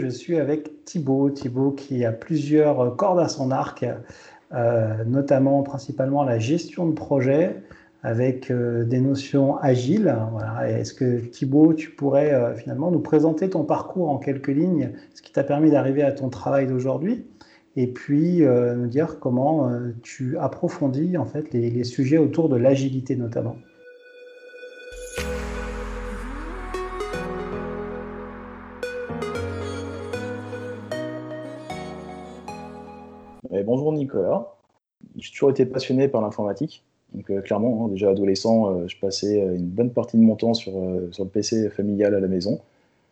Je suis avec Thibaut, Thibaut qui a plusieurs cordes à son arc, euh, notamment principalement la gestion de projet avec euh, des notions agiles. Est-ce que Thibaut, tu pourrais euh, finalement nous présenter ton parcours en quelques lignes, ce qui t'a permis d'arriver à ton travail d'aujourd'hui, et puis nous dire comment tu approfondis en fait les sujets autour de l'agilité notamment. Nicolas. J'ai toujours été passionné par l'informatique. Donc euh, clairement, hein, déjà adolescent, euh, je passais euh, une bonne partie de mon temps sur, sur le PC familial à la maison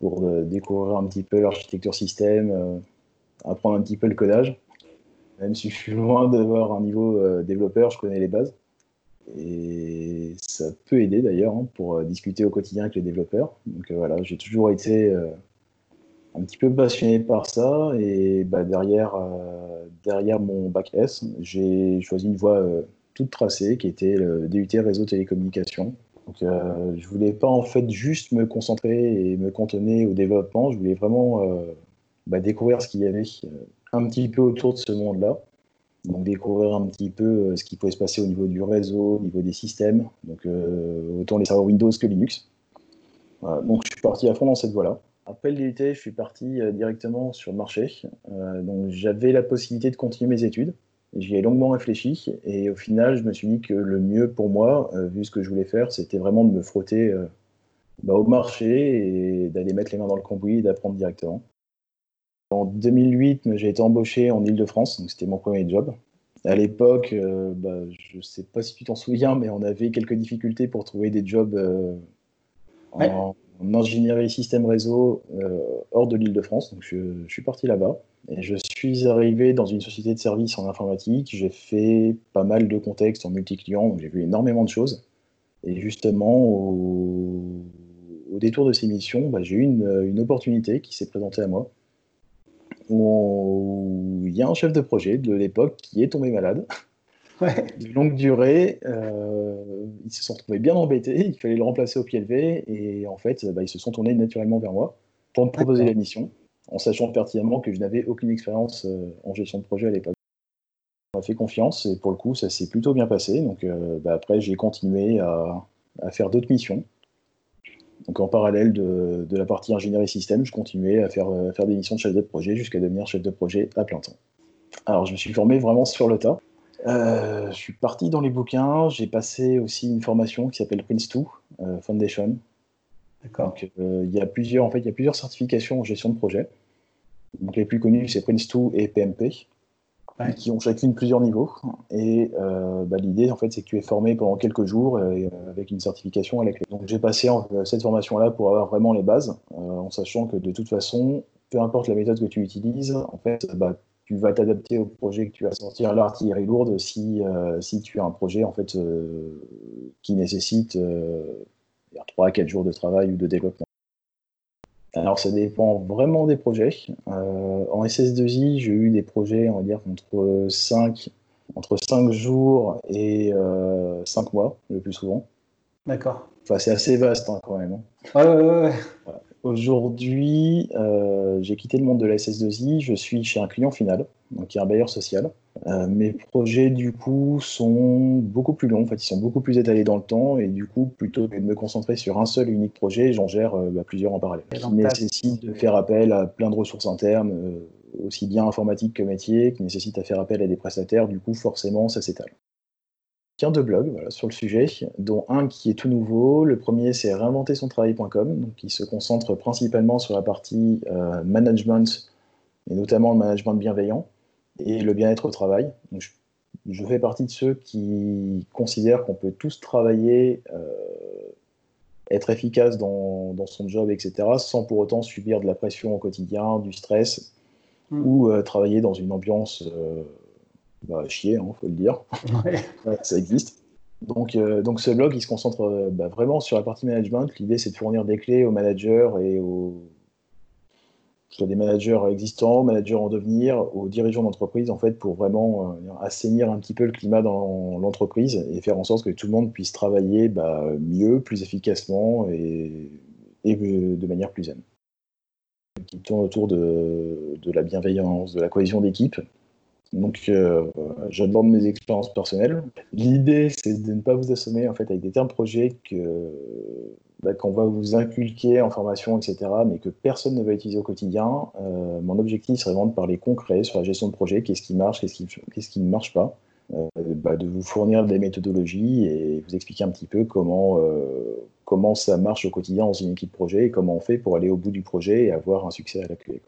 pour découvrir un petit peu l'architecture système, apprendre un petit peu le codage. Même si je suis loin d'avoir un niveau développeur, je connais les bases. Et ça peut aider d'ailleurs hein, pour discuter au quotidien avec les développeurs. Donc voilà, j'ai toujours été un petit peu passionné par ça. Et bah, derrière, euh, derrière mon bac S, j'ai choisi une voie euh, toute tracée qui était le DUT réseau télécommunications. Donc, euh, je voulais pas en fait juste me concentrer et me cantonner au développement. Je voulais vraiment bah, découvrir ce qu'il y avait un petit peu autour de ce monde-là. Donc découvrir un petit peu ce qui pouvait se passer au niveau du réseau, au niveau des systèmes, donc autant les serveurs Windows que Linux. donc je suis parti à fond dans cette voie-là. Après le je suis parti euh, directement sur le marché. Euh, donc j'avais la possibilité de continuer mes études. J'y ai longuement réfléchi et au final, je me suis dit que le mieux pour moi, euh, vu ce que je voulais faire, c'était vraiment de me frotter bah, au marché et d'aller mettre les mains dans le cambouis et d'apprendre directement. En 2008, j'ai été embauché en Ile-de-France, donc c'était mon premier job. À l'époque, bah, je ne sais pas si tu t'en souviens, mais on avait quelques difficultés pour trouver des jobs en, en ingénierie système réseau euh, hors de l'île de France. Donc je, suis parti là-bas. Et je suis arrivé dans une société de services en informatique. J'ai fait pas mal de contextes en multi-client, donc j'ai vu énormément de choses. Et justement, au, détour de ces missions, bah, j'ai eu une, opportunité qui s'est présentée à moi. Où il y a un chef de projet de l'époque qui est tombé malade de longue durée. Euh, ils se sont retrouvés bien embêtés, il fallait le remplacer au pied levé, et en fait, bah, ils se sont tournés naturellement vers moi pour me proposer la mission, en sachant pertinemment que je n'avais aucune expérience euh, en gestion de projet à l'époque. On m'a fait confiance, et pour le coup, ça s'est plutôt bien passé. Donc euh, bah, après, j'ai continué à, faire d'autres missions. Donc en parallèle de, la partie ingénierie système, je continuais à faire, à faire des missions de chef de projet jusqu'à devenir chef de projet à plein temps. Alors je me suis formé vraiment sur le tas. Euh, je suis parti dans les bouquins. J'ai passé aussi une formation qui s'appelle Prince2 euh, Foundation. D'accord. Euh, il y a plusieurs, en fait, il y a plusieurs certifications en gestion de projet. Donc, les plus connues, c'est Prince2 et PMP, qui ont chacune plusieurs niveaux. Et bah, l'idée, en fait, c'est que tu es formé pendant quelques jours avec une certification à la clé. Donc, j'ai passé cette formation-là pour avoir vraiment les bases, en sachant que de toute façon, peu importe la méthode que tu utilises, en fait, bah, tu vas t'adapter au projet que tu vas sortir l'artillerie lourde si, euh, si tu as un projet en fait, euh, qui nécessite euh, 3 à 4 jours de travail ou de développement. Alors ça dépend vraiment des projets. Euh, en SS2I, j'ai eu des projets, on va dire, entre 5, entre 5 jours et 5 mois, le plus souvent. D'accord. Enfin, c'est assez vaste hein, quand même. Hein. Ouais, ouais, ouais. Aujourd'hui, euh, j'ai quitté le monde de la SS2I, je suis chez un client final, donc qui est un bailleur social. Euh, mes projets, du coup, sont beaucoup plus longs, en fait, ils sont beaucoup plus étalés dans le temps, et du coup, plutôt que de me concentrer sur un seul et unique projet, j'en gère euh, bah, plusieurs en parallèle. Qui nécessite de faire appel à plein de ressources internes, aussi bien informatiques que métiers, qui nécessite à faire appel à des prestataires, du coup, forcément, ça s'étale tiens deux blogs voilà, sur le sujet, dont un qui est tout nouveau. Le premier, c'est réinventer-son-travail.com, donc qui se concentre principalement sur la partie euh, management, et notamment le management bienveillant et le bien-être au travail. je, fais partie de ceux qui considèrent qu'on peut tous travailler, euh, être efficace dans, son job, etc., sans pour autant subir de la pression au quotidien, du stress, mmh. ou euh, travailler dans une ambiance bah, chier, il hein, faut le dire. ça existe. Donc, euh, donc ce blog, il se concentre euh, bah, vraiment sur la partie management. L'idée, c'est de fournir des clés aux managers et aux soit des managers existants, managers en devenir, aux dirigeants d'entreprise, en fait, pour vraiment euh, assainir un petit peu le climat dans l'entreprise et faire en sorte que tout le monde puisse travailler bah, mieux, plus efficacement et, et de manière plus zen. qui tourne autour de, de, la bienveillance, de la cohésion d'équipe. Donc, euh, demande mes expériences personnelles. L'idée, c'est de ne pas vous assommer en fait avec des termes projets que bah, qu'on va vous inculquer en formation, etc., mais que personne ne va utiliser au quotidien. Euh, mon objectif serait vraiment de parler concret sur la gestion de projet, qu'est-ce qui marche, qu'est-ce qui, qu'est-ce qui ne marche pas, euh, bah, de vous fournir des méthodologies et vous expliquer un petit peu comment, euh, comment ça marche au quotidien dans une équipe projet et comment on fait pour aller au bout du projet et avoir un succès à la clé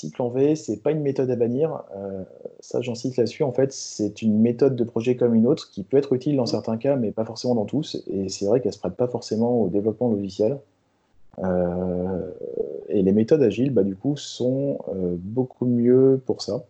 cycle en V, c'est pas une méthode à bannir. Euh, ça, j'en cite là-dessus. En fait, c'est une méthode de projet comme une autre qui peut être utile dans certains cas, mais pas forcément dans tous. Et c'est vrai qu'elle se prête pas forcément au développement logiciel. Euh, et les méthodes agiles, bah, du coup, sont euh, beaucoup mieux pour ça.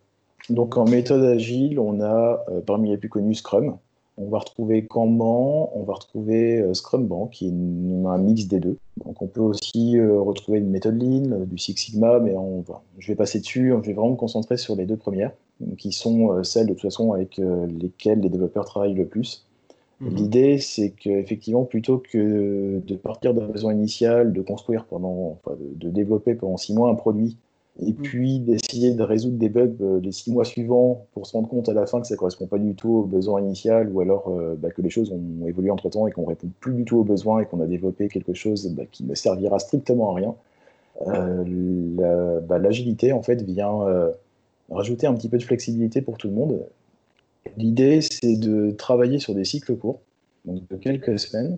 Donc, en méthode agile, on a parmi les plus connus Scrum. On va retrouver Kanban, on va retrouver euh, Scrumban, qui est un mix des deux. Donc on peut aussi euh, retrouver une méthode Lean, euh, du Six Sigma, mais on je vais passer dessus, je vais vraiment me concentrer sur les deux premières, qui sont celles de toute façon avec lesquelles les développeurs travaillent le plus. Mhm. L'idée, c'est qu'effectivement, plutôt que de partir d'un besoin initial, de construire pendant, enfin, de, développer pendant six mois un produit et mm. puis d'essayer de résoudre des bugs euh, les six mois suivants pour se rendre compte à la fin que ça ne correspond pas du tout au besoin initial ou alors euh, bah, que les choses ont évolué entre temps et qu'on ne répond plus du tout aux besoins et qu'on a développé quelque chose bah, qui ne servira strictement à rien. Euh, bah, l'agilité en fait vient rajouter un petit peu de flexibilité pour tout le monde. L'idée c'est de travailler sur des cycles courts, donc de quelques semaines,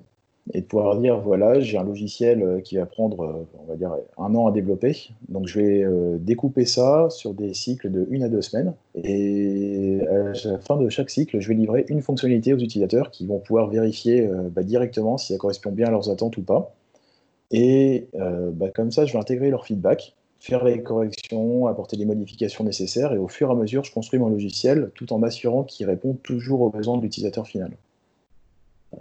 et de pouvoir dire voilà, j'ai un logiciel euh, qui va prendre, euh, on va dire, un an à développer. Donc je vais euh, découper ça sur des cycles de une à deux semaines. Et à la fin de chaque cycle, je vais livrer une fonctionnalité aux utilisateurs qui vont pouvoir vérifier bah, directement si ça correspond bien à leurs attentes ou pas. Et bah, comme ça, je vais intégrer leur feedback, faire les corrections, apporter les modifications nécessaires. Et au fur et à mesure, je construis mon logiciel tout en m'assurant qu'il répond toujours aux besoins de l'utilisateur final.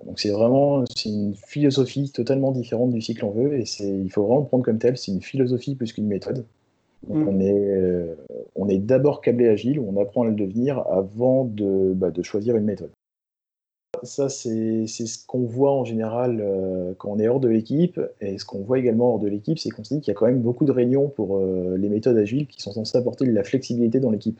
Donc c'est vraiment une philosophie totalement différente du cycle en vœu et il faut vraiment le prendre comme tel, c'est une philosophie plus qu'une méthode. Mm. on est, euh, on est d'abord câblé agile, on apprend à le devenir avant de, bah, de choisir une méthode. Ça, c'est ce qu'on voit en général euh, quand on est hors de l'équipe. Et ce qu'on voit également hors de l'équipe, c'est qu'on se dit qu'il y a quand même beaucoup de réunions pour euh, les méthodes agiles qui sont censées apporter de la flexibilité dans l'équipe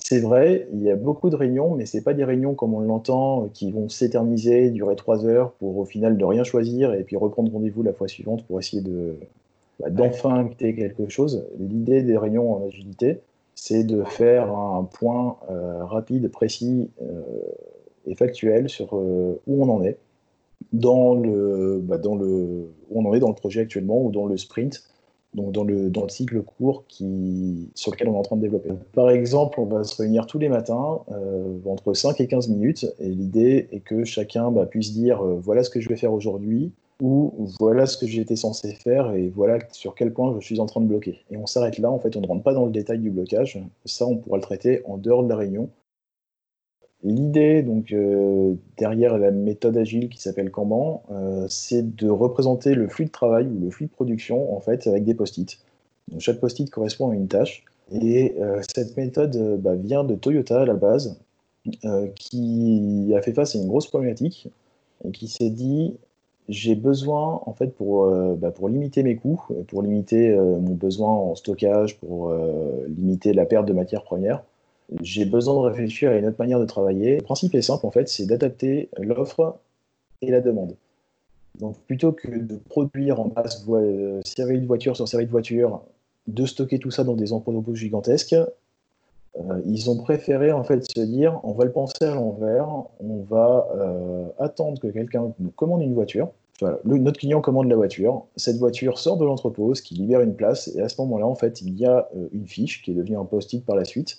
c'est vrai, il y a beaucoup de réunions, mais ce pas des réunions comme on l'entend, qui vont s'éterniser, durer trois heures pour au final de rien choisir et puis reprendre rendez-vous la fois suivante pour essayer de bah, d'enfin acter quelque chose. L'idée des réunions en agilité, c'est de faire un point euh, rapide, précis euh, et factuel sur euh, où on en est dans le, bah, dans le, où on en est dans le projet actuellement ou dans le sprint donc dans le, dans le cycle court qui, sur lequel on est en train de développer. Par exemple, on va se réunir tous les matins euh, entre 5 et 15 minutes et l'idée est que chacun bah, puisse dire euh, voilà ce que je vais faire aujourd'hui ou voilà ce que j'étais censé faire et voilà sur quel point je suis en train de bloquer. Et on s'arrête là, en fait, on ne rentre pas dans le détail du blocage. Ça, on pourra le traiter en dehors de la réunion L'idée donc euh, derrière la méthode agile qui s'appelle Kanban, euh, c'est de représenter le flux de travail ou le flux de production en fait avec des post-it. chaque post-it correspond à une tâche et euh, cette méthode bah, vient de Toyota à la base, qui a fait face à une grosse problématique et qui s'est dit j'ai besoin en fait pour, bah, pour limiter mes coûts, pour limiter mon besoin en stockage, pour limiter la perte de matières premières j'ai besoin de réfléchir à une autre manière de travailler. Le principe est simple, en fait, c'est d'adapter l'offre et la demande. Donc, plutôt que de produire en masse euh, série de voitures sur série de voitures, de stocker tout ça dans des entrepôts gigantesques, euh, ils ont préféré en fait se dire on va le penser à l'envers, on va euh, attendre que quelqu'un nous commande une voiture. notre client commande la voiture, cette voiture sort de l'entrepôt, ce qui libère une place, et à ce moment-là, en fait, il y a une fiche qui est devenue un post-it par la suite,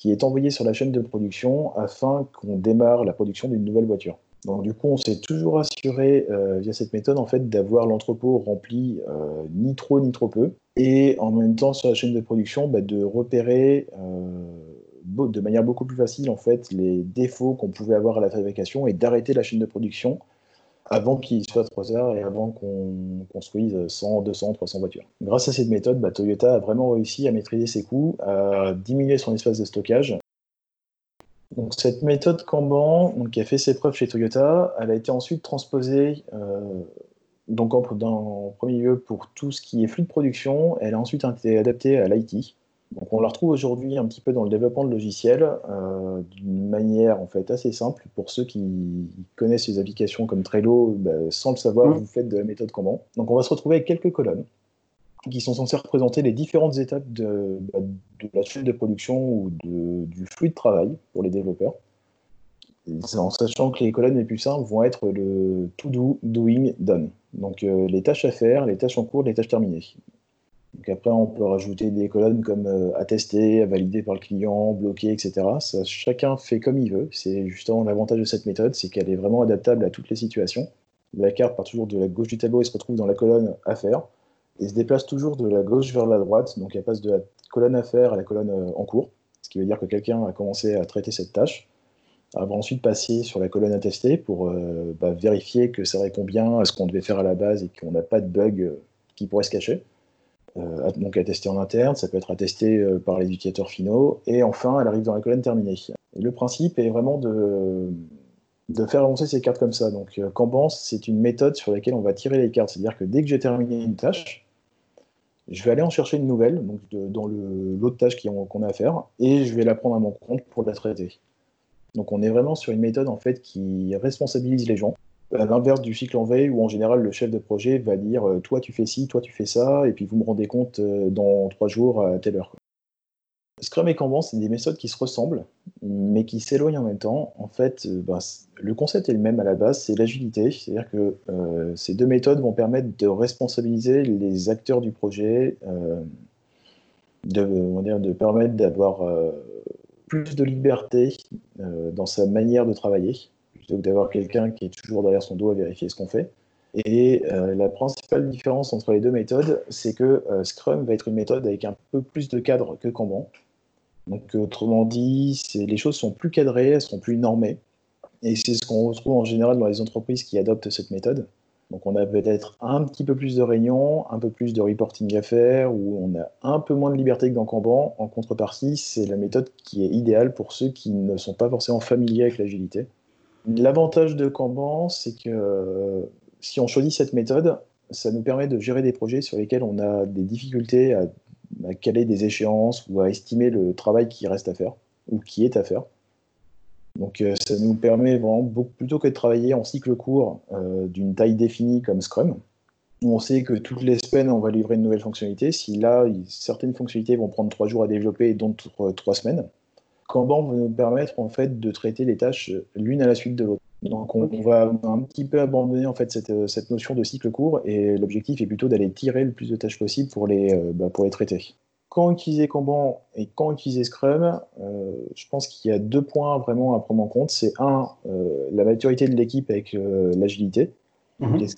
qui est envoyé sur la chaîne de production afin qu'on démarre la production d'une nouvelle voiture. Donc du coup, on s'est toujours assuré euh, via cette méthode en fait d'avoir l'entrepôt rempli euh, ni trop ni trop peu, et en même temps sur la chaîne de production bah, de repérer euh, de manière beaucoup plus facile en fait les défauts qu'on pouvait avoir à la fabrication et d'arrêter la chaîne de production avant qu'il soit trop tard et avant qu'on construise 100, 200, 300 voitures. Grâce à cette méthode, bah, Toyota a vraiment réussi à maîtriser ses coûts, à diminuer son espace de stockage. Donc, cette méthode Kanban, qui a fait ses preuves chez Toyota, elle a été ensuite transposée euh, donc en, dans, premier lieu, pour tout ce qui est flux de production, elle a ensuite été adaptée à l'IT. Donc on la retrouve aujourd'hui un petit peu dans le développement de logiciels euh, d'une manière en fait assez simple. Pour ceux qui connaissent les applications comme Trello, bah, sans le savoir, mmh. vous faites de la méthode Kanban. Donc on va se retrouver avec quelques colonnes qui sont censées représenter les différentes étapes de, bah, la chaîne de production ou du flux de travail pour les développeurs. En sachant que les colonnes les plus simples vont être le to do, doing, done. Donc euh, les tâches à faire, les tâches en cours, les tâches terminées. Donc après, on peut rajouter des colonnes comme euh, attester, valider par le client, bloquer, etc. Chacun fait comme il veut. C'est justement l'avantage de cette méthode, c'est qu'elle est vraiment adaptable à toutes les situations. La carte part toujours de la gauche du tableau et se retrouve dans la colonne à faire, et se déplace toujours de la gauche vers la droite. Donc elle passe de la colonne à faire à la colonne euh, en cours, ce qui veut dire que quelqu'un a commencé à traiter cette tâche. Va ensuite passer sur la colonne à tester pour euh, bah, vérifier que ça répond bien à ce qu'on devait faire à la base et qu'on n'a pas de bug qui pourrait se cacher. Euh, donc à tester en interne, ça peut être attesté euh, par les utilisateurs finaux, et enfin elle arrive dans la colonne terminée. le principe est vraiment de, de faire avancer ces cartes comme ça. Donc euh, c'est une méthode sur laquelle on va tirer les cartes, c'est-à-dire que dès que j'ai terminé une tâche, je vais aller en chercher une nouvelle, donc dans l'autre tâche qu'on a à faire, et je vais la prendre à mon compte pour la traiter. Donc on est vraiment sur une méthode en fait qui responsabilise les gens à l'inverse du cycle en veille où en général le chef de projet va dire euh, toi tu fais ci, toi tu fais ça, et puis vous me rendez compte euh, dans trois jours à telle heure. Scrum et Kanban, c'est des méthodes qui se ressemblent, mais qui s'éloignent en même temps. En fait, euh, bah, le concept est le même à la base, c'est l'agilité. C'est-à-dire que ces deux méthodes vont permettre de responsabiliser les acteurs du projet, de permettre d'avoir plus de liberté dans sa manière de travailler plutôt que d'avoir quelqu'un qui est toujours derrière son dos à vérifier ce qu'on fait. Et euh, la principale différence entre les deux méthodes, c'est que euh, Scrum va être une méthode avec un peu plus de cadre que Kanban. Donc, autrement dit, les choses sont plus cadrées, elles sont plus normées. Et c'est ce qu'on retrouve en général dans les entreprises qui adoptent cette méthode. Donc, on a peut-être un petit peu plus de réunions, un peu plus de reporting à faire, où on a un peu moins de liberté que dans Kanban. En contrepartie, c'est la méthode qui est idéale pour ceux qui ne sont pas forcément familiers avec l'agilité. L'avantage de Kanban, c'est que euh, si on choisit cette méthode, ça nous permet de gérer des projets sur lesquels on a des difficultés à, caler des échéances ou à estimer le travail qui reste à faire ou qui est à faire. Donc euh, ça nous permet vraiment, plutôt que de travailler en cycle court euh, d'une taille définie comme Scrum, où on sait que toutes les semaines on va livrer une nouvelle fonctionnalité, si là certaines fonctionnalités vont prendre trois jours à développer et d'autres trois semaines, Kanban va nous permettre en fait de traiter les tâches l'une à la suite de l'autre. Donc on, va un petit peu abandonner en fait cette, cette notion de cycle court et l'objectif est plutôt d'aller tirer le plus de tâches possible pour les, euh, bah, pour les traiter. Quand utiliser Kanban et quand utiliser Scrum, euh, je pense qu'il y a deux points vraiment à prendre en compte. C'est un, euh, la maturité de l'équipe avec l'agilité. Mhm. Est-ce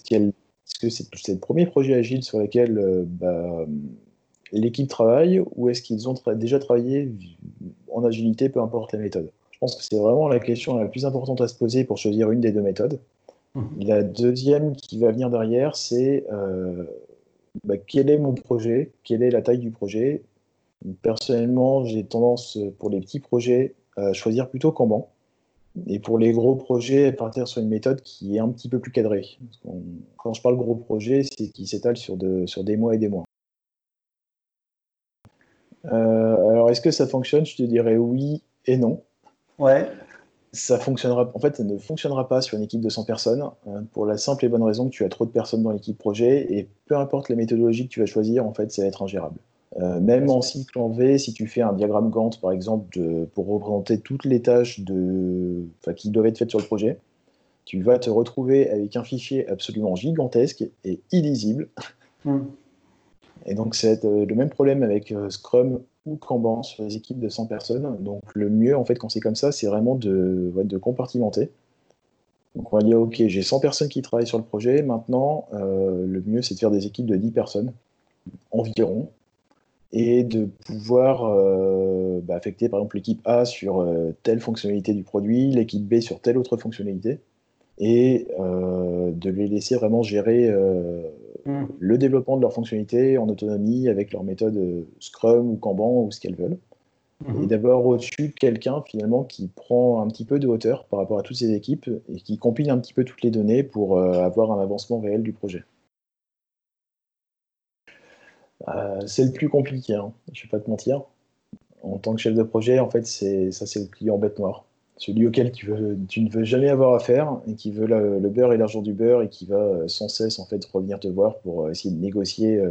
que c'est le premier projet agile sur lequel bah, l'équipe travaille ou est-ce qu'ils ont déjà travaillé en agilité, peu importe la méthode Je pense que c'est vraiment la question la plus importante à se poser pour choisir une des deux méthodes. Mhm. La deuxième qui va venir derrière, c'est euh, bah, quel est mon projet, quelle est la taille du projet? Personnellement, j'ai tendance pour les petits projets à choisir plutôt Kanban. Et pour les gros projets, à partir sur une méthode qui est un petit peu plus cadrée. Quand je parle gros projet, c'est qui s'étale sur, sur des mois et des mois. Euh, alors, est-ce que ça fonctionne? Je te dirais oui et non. Ouais. Ça fonctionnera. En fait, ça ne fonctionnera pas sur une équipe de 100 personnes hein, pour la simple et bonne raison que tu as trop de personnes dans l'équipe projet et peu importe la méthodologie que tu vas choisir, en fait, ça va être ingérable. Euh, même en cycle en V, si tu fais un diagramme Gantt, par exemple, pour représenter toutes les tâches de, qui doivent être faites sur le projet, tu vas te retrouver avec un fichier absolument gigantesque et illisible. Hmm. Et donc, c'est euh, le même problème avec euh, Scrum ou Kanban sur les équipes de 100 personnes. Donc, le mieux, en fait, quand c'est comme ça, c'est vraiment de, compartimenter. Donc, on va dire, OK, j'ai 100 personnes qui travaillent sur le projet. Maintenant, euh, le mieux, c'est de faire des équipes de 10 personnes environ et de pouvoir bah, affecter, par exemple, l'équipe A sur telle fonctionnalité du produit, l'équipe B sur telle autre fonctionnalité et euh, de les laisser vraiment gérer euh, hmm. le développement de leurs fonctionnalités en autonomie avec leur méthode euh, Scrum ou Kanban ou ce qu'elles veulent. Et hmm. d'avoir au-dessus quelqu'un finalement qui prend un petit peu de hauteur par rapport à toutes ces équipes et qui compile un petit peu toutes les données pour avoir un avancement réel du projet. C'est le plus compliqué, hein, je ne vais pas te mentir. En tant que chef de projet, en fait, ça c'est le client bête noire celui auquel tu, ne veux jamais avoir affaire et qui veut le, beurre et l'argent du beurre et qui va euh, sans cesse en fait revenir te voir pour euh, essayer de négocier euh,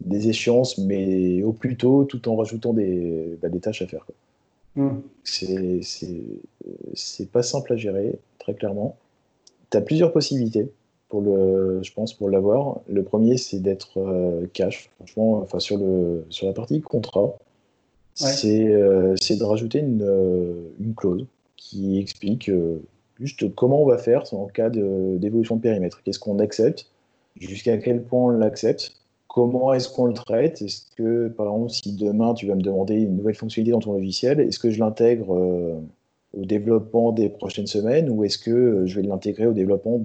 des échéances, mais au plus tôt, tout en rajoutant des, bah, tâches à faire. Mmh. C'est pas simple à gérer, très clairement. Tu as plusieurs possibilités pour le, je pense, pour l'avoir. Le premier, c'est d'être cash, franchement, enfin sur, le, sur la partie contrat. C'est de rajouter une clause qui explique euh, juste comment on va faire en cas d'évolution de, périmètre. Qu'est-ce qu'on accepte? Jusqu'à quel point on l'accepte? Comment est-ce qu'on le traite? Est-ce que, par exemple, si demain tu vas me demander une nouvelle fonctionnalité dans ton logiciel, est-ce que je l'intègre euh, au développement des prochaines semaines ou est-ce que euh, je vais l'intégrer au développement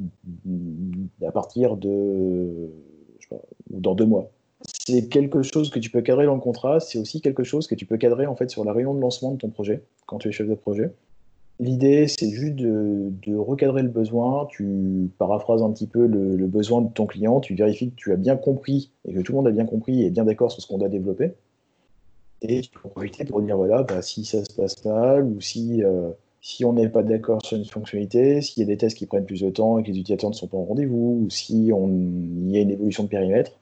à partir de. Je dans deux mois? C'est quelque chose que tu peux cadrer dans le contrat, c'est aussi quelque chose que tu peux cadrer en fait sur la réunion de lancement de ton projet, quand tu es chef de projet. L'idée, c'est juste de, recadrer le besoin. Tu paraphrases un petit peu le, besoin de ton client. Tu vérifies que tu as bien compris et que tout le monde a bien compris et est bien d'accord sur ce qu'on doit développer. Et tu peux profiter pour dire voilà, bah, si ça se passe mal ou si, euh, si on n'est pas d'accord sur une fonctionnalité, s'il y a des tests qui prennent plus de temps et que les utilisateurs ne sont pas au rendez-vous, ou si on, y a une évolution de périmètre,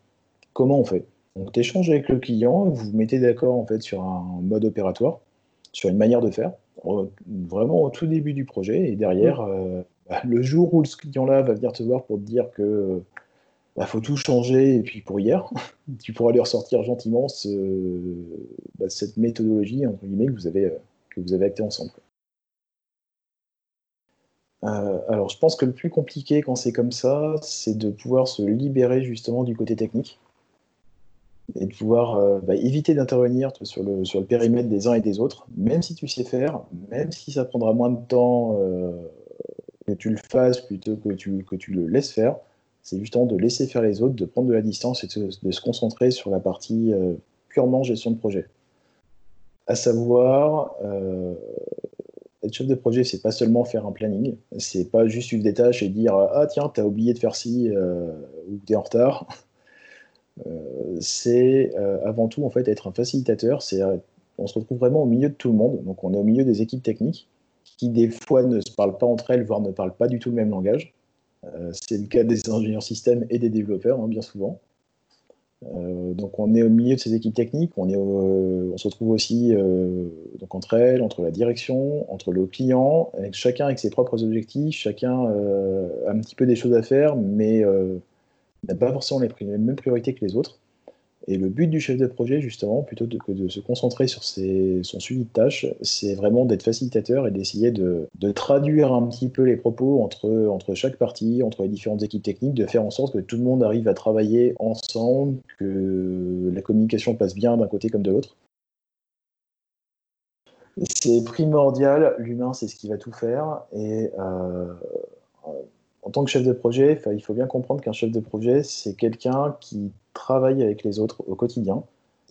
comment on fait? Donc, tu échanges avec le client, vous vous mettez d'accord en fait sur un mode opératoire, sur une manière de faire vraiment au tout début du projet. Et derrière, mm. euh, bah, le jour où ce client-là va venir te voir pour te dire que bah, faut tout changer, et puis pour hier, tu pourras lui ressortir gentiment bah, cette méthodologie entre guillemets que vous avez, que vous avez acté ensemble. Euh, alors, je pense que le plus compliqué quand c'est comme ça, c'est de pouvoir se libérer justement du côté technique et de pouvoir euh, bah, éviter d'intervenir sur le, sur le périmètre des uns et des autres, même si tu sais faire, même si ça prendra moins de temps euh, que tu le fasses plutôt que tu, que tu le laisses faire, c'est justement de laisser faire les autres, de prendre de la distance et de, se concentrer sur la partie euh, purement gestion de projet. À savoir, être chef de projet, c'est pas seulement faire un planning, c'est pas juste suivre des tâches et dire Ah tiens, t'as oublié de faire ci ou t'es en retard. Euh, c'est euh, avant tout en fait être un facilitateur. C'est euh, on se retrouve vraiment au milieu de tout le monde. Donc on est au milieu des équipes techniques qui des fois ne se parlent pas entre elles, voire ne parlent pas du tout le même langage. c'est le cas des ingénieurs système et des développeurs, hein, bien souvent. donc on est au milieu de ces équipes techniques, on, est on se retrouve aussi donc entre elles, entre la direction, entre le client, chacun avec ses propres objectifs, chacun a un petit peu des choses à faire, mais n'a pas forcément les, mêmes priorités que les autres. Et le but du chef de projet, justement, plutôt que de se concentrer sur son suivi de tâches, c'est vraiment d'être facilitateur et d'essayer de, traduire un petit peu les propos entre, entre chaque partie, entre les différentes équipes techniques, de faire en sorte que tout le monde arrive à travailler ensemble, que la communication passe bien d'un côté comme de l'autre. C'est primordial, l'humain c'est ce qui va tout faire, et euh, en tant que chef de projet, il faut bien comprendre qu'un chef de projet, c'est quelqu'un qui travaille avec les autres au quotidien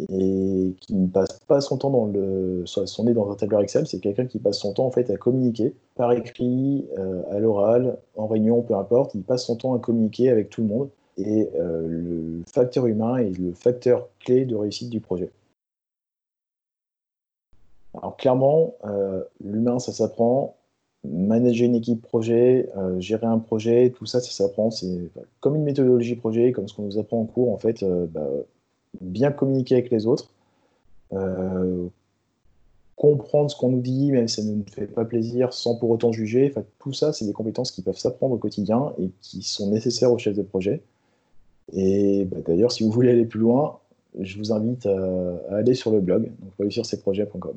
et qui ne passe pas son temps dans le, son nez dans un tableur Excel, c'est quelqu'un qui passe son temps en fait à communiquer par écrit, euh, à l'oral, en réunion, peu importe. Il passe son temps à communiquer avec tout le monde et euh, le facteur humain est le facteur clé de réussite du projet. Alors clairement, euh, l'humain, ça s'apprend manager une équipe projet, euh, gérer un projet, tout ça, ça s'apprend. C'est comme une méthodologie projet, comme ce qu'on nous apprend en cours, en fait, euh, bah, bien communiquer avec les autres, euh, comprendre ce qu'on nous dit, même si ça ne nous fait pas plaisir, sans pour autant juger. tout ça, c'est des compétences qui peuvent s'apprendre au quotidien et qui sont nécessaires au chef de projet. Et bah, d'ailleurs, si vous voulez aller plus loin, je vous invite à, aller sur le blog, donc réussir projets.com.